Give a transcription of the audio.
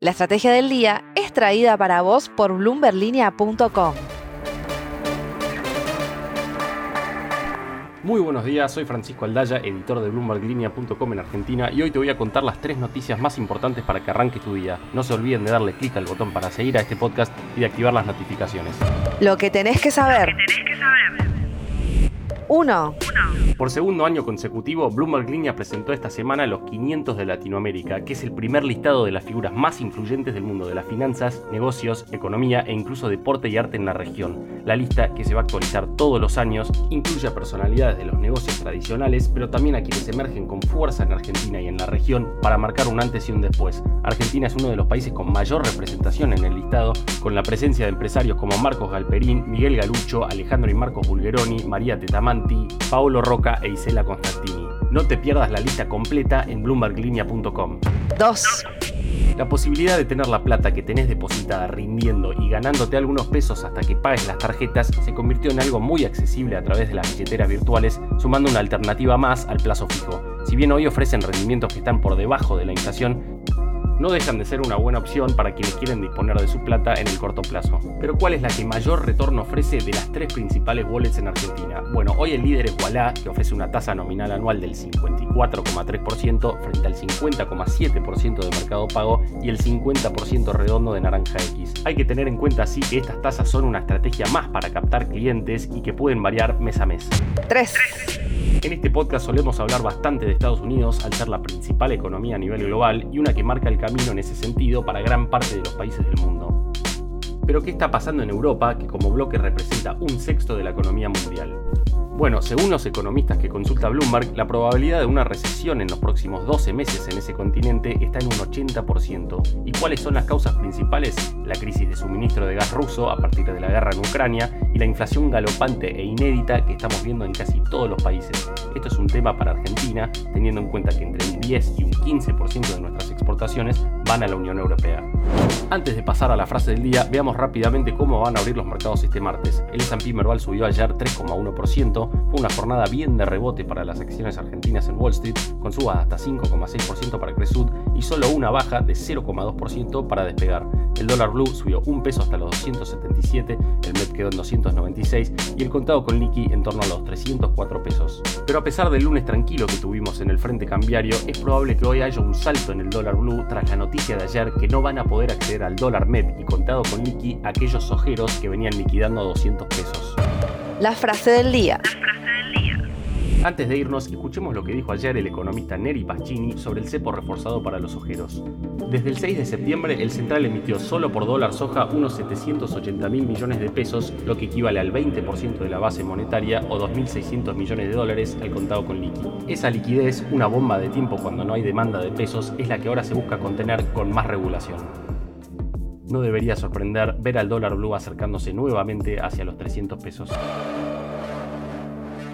La estrategia del día es traída para vos por bloomberlinia.com. Muy buenos días, soy Francisco Aldaya, editor de BloombergLinea.com en Argentina y hoy te voy a contar las tres noticias más importantes para que arranque tu día. No se olviden de darle clic al botón para seguir a este podcast y de activar las notificaciones. Lo que tenés que saber. 1. Por segundo año consecutivo, Bloomberg Línea presentó esta semana los 500 de Latinoamérica, que es el primer listado de las figuras más influyentes del mundo de las finanzas, negocios, economía e incluso deporte y arte en la región. La lista, que se va a actualizar todos los años, incluye a personalidades de los negocios tradicionales, pero también a quienes emergen con fuerza en Argentina y en la región para marcar un antes y un después. Argentina es uno de los países con mayor representación en el listado, con la presencia de empresarios como Marcos Galperín, Miguel Galucho, Alejandro y Marcos Bulgeroni, María Tetamanti, Paolo Roca, e Isela Constantini. No te pierdas la lista completa en bloomberglinea.com. 2. La posibilidad de tener la plata que tenés depositada rindiendo y ganándote algunos pesos hasta que pagues las tarjetas se convirtió en algo muy accesible a través de las billeteras virtuales, sumando una alternativa más al plazo fijo. Si bien hoy ofrecen rendimientos que están por debajo de la inflación, no dejan de ser una buena opción para quienes quieren disponer de su plata en el corto plazo. Pero ¿cuál es la que mayor retorno ofrece de las tres principales wallets en Argentina? Bueno, hoy el líder es Walla, que ofrece una tasa nominal anual del 54,3% frente al 50,7% de Mercado Pago y el 50% redondo de Naranja X. Hay que tener en cuenta así que estas tasas son una estrategia más para captar clientes y que pueden variar mes a mes. 3. En este podcast solemos hablar bastante de Estados Unidos al ser la principal economía a nivel global y una que marca el camino en ese sentido para gran parte de los países del mundo. Pero ¿qué está pasando en Europa, que como bloque representa un sexto de la economía mundial? Bueno, según los economistas que consulta Bloomberg, la probabilidad de una recesión en los próximos 12 meses en ese continente está en un 80%. ¿Y cuáles son las causas principales? La crisis de suministro de gas ruso a partir de la guerra en Ucrania y la inflación galopante e inédita que estamos viendo en casi todos los países. Esto es un tema para Argentina, teniendo en cuenta que entre un 10 y un 15% de nuestras exportaciones van a la Unión Europea. Antes de pasar a la frase del día, veamos rápidamente cómo van a abrir los mercados este martes. El S&P Merval subió ayer 3,1%, fue una jornada bien de rebote para las acciones argentinas en Wall Street, con subas hasta 5,6% para Cresud y solo una baja de 0,2% para despegar. El dólar blue subió un peso hasta los 277, el MEP quedó en 296 y el contado con liqui en torno a los 304 pesos. Pero a pesar del lunes tranquilo que tuvimos en el frente cambiario, es probable que hoy haya un salto en el dólar blue tras la noticia de ayer que no van a poder acceder al dólar MEP y contado con liqui aquellos ojeros que venían liquidando a 200 pesos. La frase del día. Antes de irnos, escuchemos lo que dijo ayer el economista Neri Pascini sobre el cepo reforzado para los ojeros. Desde el 6 de septiembre, el central emitió solo por dólar soja unos 780 mil millones de pesos, lo que equivale al 20% de la base monetaria o 2.600 millones de dólares al contado con liqui. Esa liquidez, una bomba de tiempo cuando no hay demanda de pesos, es la que ahora se busca contener con más regulación. No debería sorprender ver al dólar blue acercándose nuevamente hacia los 300 pesos.